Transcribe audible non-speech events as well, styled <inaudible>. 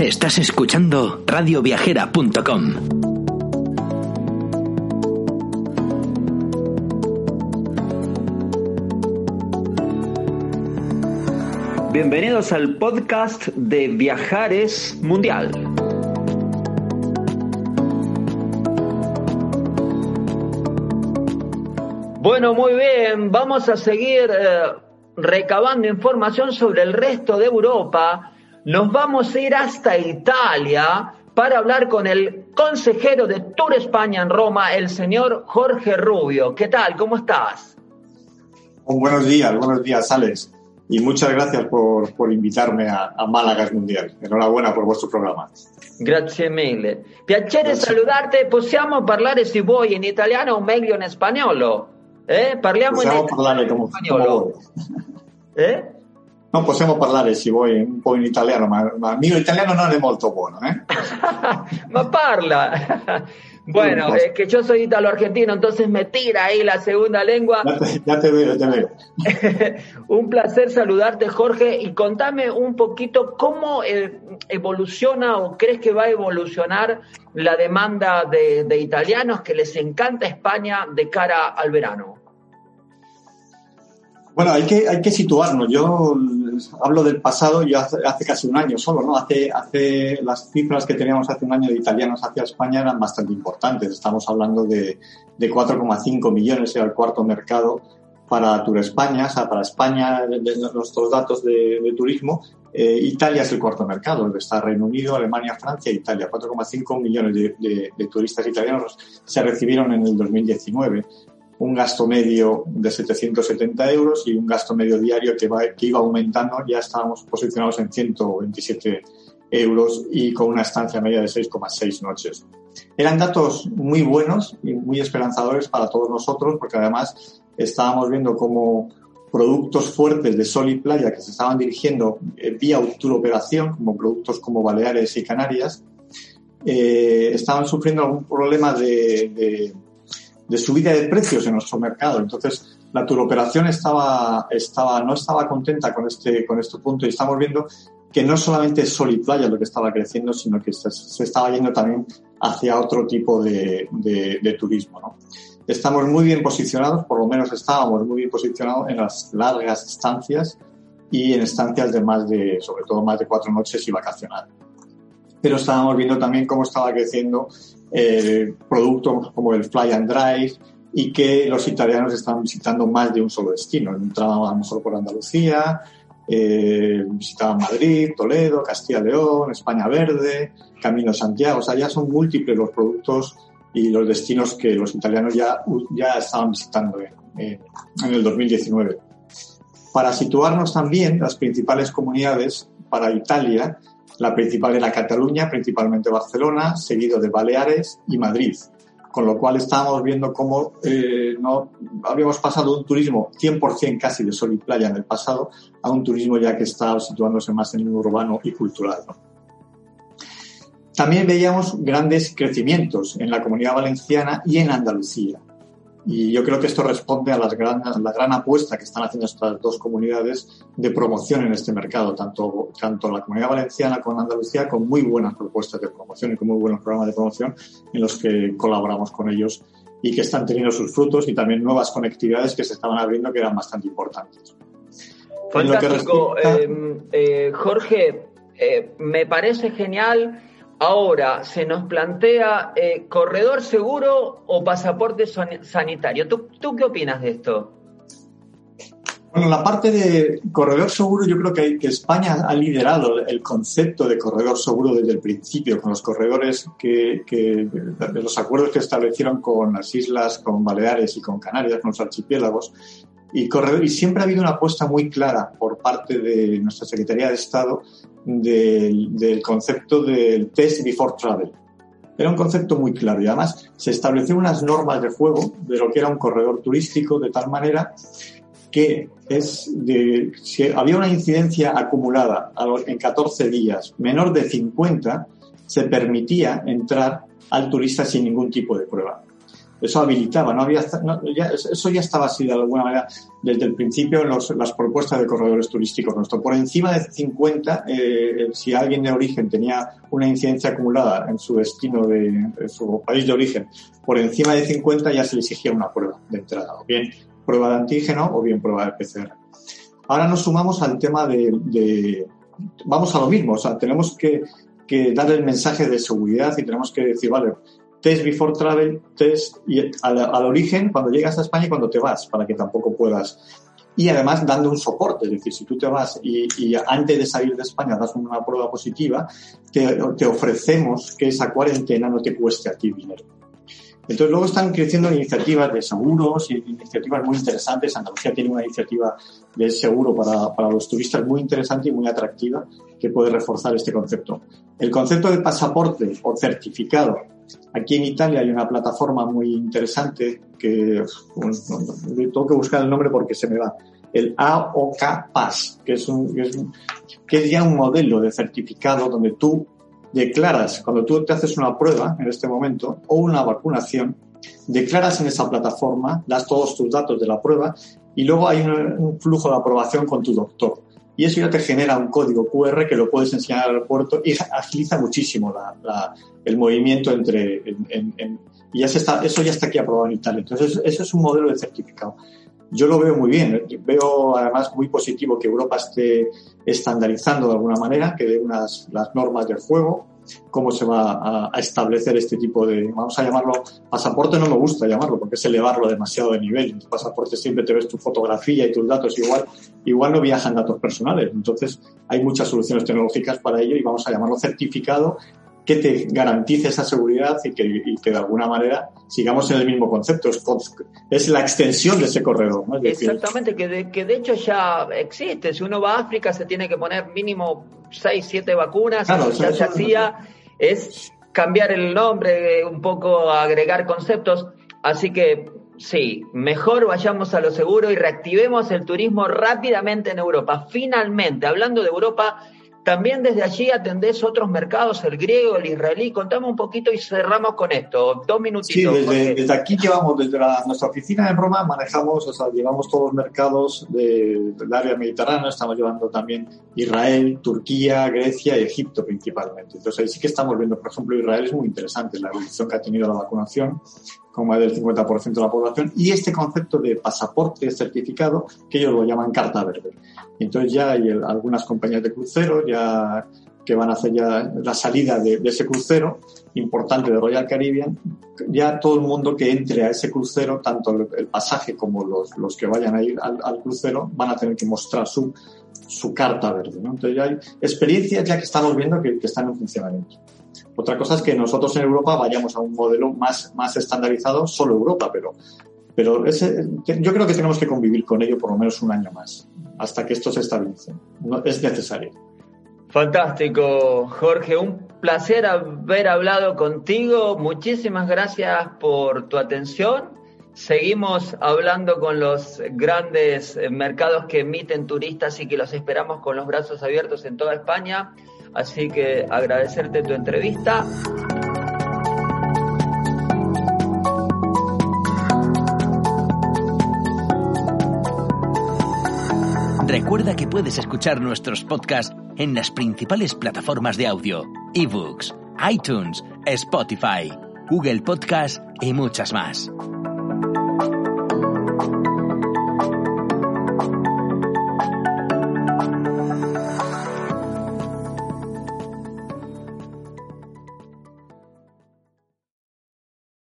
Estás escuchando radioviajera.com. Bienvenidos al podcast de Viajares Mundial. Bueno, muy bien, vamos a seguir eh, recabando información sobre el resto de Europa nos vamos a ir hasta Italia para hablar con el consejero de Tour España en Roma, el señor Jorge Rubio. ¿Qué tal? ¿Cómo estás? buenos días, buenos días, Alex. Y muchas gracias por, por invitarme a, a Málaga Mundial. Enhorabuena por vuestro programa. Grazie mille. Piacere Grazie. salutarti. Possiamo parlare, se vuoi, in italiano o meglio in spagnolo? Eh? Parliamo Possiamo in parlare come spagnolo. Eh? Non possiamo parlare, se vuoi, un po' in italiano, ma, ma il mio italiano non è molto buono. ¿eh? <laughs> ma parla. <laughs> Bueno, es que yo soy italo-argentino, entonces me tira ahí la segunda lengua. Ya te, ya te veo, te veo. <laughs> un placer saludarte, Jorge, y contame un poquito cómo eh, evoluciona o crees que va a evolucionar la demanda de, de italianos que les encanta España de cara al verano. Bueno, hay que, hay que situarnos. Yo hablo del pasado y hace, casi un año solo, ¿no? Hace, las cifras que teníamos hace un año de italianos hacia España eran bastante importantes. Estamos hablando de, de 4,5 millones, era el cuarto mercado para Tour España, o sea, para España, nuestros datos de, turismo. Eh, Italia es el cuarto mercado, está Reino Unido, Alemania, Francia e Italia. 4,5 millones de turistas italianos se recibieron en el 2019 un gasto medio de 770 euros y un gasto medio diario que, va, que iba aumentando. Ya estábamos posicionados en 127 euros y con una estancia media de 6,6 noches. Eran datos muy buenos y muy esperanzadores para todos nosotros porque además estábamos viendo cómo productos fuertes de sol y playa que se estaban dirigiendo eh, vía operación, como productos como Baleares y Canarias, eh, estaban sufriendo algún problema de, de de subida de precios en nuestro mercado. Entonces, la turoperación estaba, estaba, no estaba contenta con este, con este punto y estamos viendo que no solamente es sol y playa lo que estaba creciendo, sino que se, se estaba yendo también hacia otro tipo de, de, de turismo. ¿no? Estamos muy bien posicionados, por lo menos estábamos muy bien posicionados en las largas estancias y en estancias de más de, sobre todo más de cuatro noches y vacacional. Pero estábamos viendo también cómo estaba creciendo eh, productos como el Fly and Drive y que los italianos estaban visitando más de un solo destino. Entraban a lo mejor por Andalucía, eh, visitaban Madrid, Toledo, Castilla León, España Verde, Camino Santiago. O sea, ya son múltiples los productos y los destinos que los italianos ya, ya estaban visitando en, en el 2019. Para situarnos también, las principales comunidades para Italia la principal era Cataluña, principalmente Barcelona, seguido de Baleares y Madrid. Con lo cual estábamos viendo cómo eh, habíamos pasado de un turismo 100% casi de sol y playa en el pasado a un turismo ya que está situándose más en lo urbano y cultural. También veíamos grandes crecimientos en la comunidad valenciana y en Andalucía. Y yo creo que esto responde a, las gran, a la gran apuesta que están haciendo estas dos comunidades de promoción en este mercado, tanto, tanto la comunidad valenciana como Andalucía, con muy buenas propuestas de promoción y con muy buenos programas de promoción en los que colaboramos con ellos y que están teniendo sus frutos y también nuevas conectividades que se estaban abriendo que eran bastante importantes. Fantástico. Respecta... Eh, eh, Jorge, eh, me parece genial Ahora se nos plantea eh, corredor seguro o pasaporte sanitario. ¿Tú, ¿Tú, qué opinas de esto? Bueno, la parte de corredor seguro, yo creo que, que, España ha liderado el concepto de corredor seguro desde el principio, con los corredores que, que de los acuerdos que establecieron con las islas, con Baleares y con Canarias, con los archipiélagos. Y, corredor, y siempre ha habido una apuesta muy clara por parte de nuestra Secretaría de Estado del, concepto del test before travel. Era un concepto muy claro y además se establecieron unas normas de juego de lo que era un corredor turístico de tal manera que es de, si había una incidencia acumulada en 14 días menor de 50, se permitía entrar al turista sin ningún tipo de prueba. Eso habilitaba, no había, eso ya estaba así de alguna manera desde el principio en las propuestas de corredores turísticos nuestros. Por encima de 50, eh, si alguien de origen tenía una incidencia acumulada en su destino de, su país de origen, por encima de 50 ya se le exigía una prueba de entrada, o bien prueba de antígeno o bien prueba de PCR. Ahora nos sumamos al tema de, vamos a lo mismo, o sea, tenemos que, que dar el mensaje de seguridad y tenemos que decir, vale, test before travel, test y al, origen cuando llegas a España y cuando te vas, para que tampoco puedas. Y además dando un soporte, es decir, si tú te vas y, antes de salir de España das una prueba positiva, te, te, ofrecemos que esa cuarentena no te cueste a ti dinero. Entonces luego están creciendo iniciativas de seguros y iniciativas muy interesantes. Andalucía tiene una iniciativa de seguro para, para los turistas muy interesante y muy atractiva que puede reforzar este concepto. El concepto de pasaporte o certificado Aquí en Italia hay una plataforma muy interesante que tengo que buscar el nombre porque se me va. El AOK Pass, que es, un, que es, ya un modelo de certificado donde tú declaras, cuando tú te haces una prueba en este momento o una vacunación, declaras en esa plataforma, das todos tus datos de la prueba y luego hay un flujo de aprobación con tu doctor y eso ya te genera un código QR que lo puedes enseñar al aeropuerto y agiliza muchísimo el movimiento entre... y ya se está, eso ya está aquí aprobado en Italia. Entonces, eso es un modelo de certificado. Yo lo veo muy bien. Veo además muy positivo que Europa esté estandarizando de alguna manera, que dé unas las normas del juego cómo se va a, establecer este tipo de, vamos a llamarlo, pasaporte no me gusta llamarlo porque es elevarlo demasiado de nivel. En tu pasaporte siempre te ves tu fotografía y tus datos, igual, igual no viajan datos personales. Entonces hay muchas soluciones tecnológicas para ello y vamos a llamarlo certificado que te garantice esa seguridad y que, de alguna manera sigamos en el mismo concepto. Es, la extensión de ese corredor. Exactamente, que de, que de hecho ya existe. Si uno va a África se tiene que poner mínimo 6, 7 vacunas. Claro, ya se hacía. Es cambiar el nombre, un poco agregar conceptos. Así que sí, mejor vayamos a lo seguro y reactivemos el turismo rápidamente en Europa. Finalmente, hablando de Europa, también desde allí atendés otros mercados, el griego, el israelí. Contame un poquito y cerramos con esto. Dos minutitos. Sí, desde, aquí llevamos, desde nuestra oficina en Roma, manejamos, o sea, llevamos todos los mercados del área mediterránea. Estamos llevando también Israel, Turquía, Grecia y Egipto principalmente. Entonces ahí sí que estamos viendo, por ejemplo, Israel es muy interesante, la evolución que ha tenido la vacunación con más del 50% de la población, y este concepto de pasaporte certificado, que ellos lo llaman carta verde. Entonces ya hay algunas compañías de cruceros ya que van a hacer ya la salida de, ese crucero importante de Royal Caribbean, ya todo el mundo que entre a ese crucero, tanto el, pasaje como los, los, que vayan a ir al, crucero, van a tener que mostrar su, su carta verde. Entonces ya hay experiencias ya que estamos viendo que, que están en funcionamiento. Otra cosa es que nosotros en Europa vayamos a un modelo más, más estandarizado, solo Europa, pero, pero ese, yo creo que tenemos que convivir con ello por lo menos un año más, hasta que esto se estabilice. No, es necesario. Fantástico, Jorge. Un placer haber hablado contigo. Muchísimas gracias por tu atención. Seguimos hablando con los grandes mercados que emiten turistas y que los esperamos con los brazos abiertos en toda España. Así que agradecerte tu entrevista. Recuerda que puedes escuchar nuestros podcasts en las principales plataformas de audio, ebooks, iTunes, Spotify, Google Podcast y muchas más.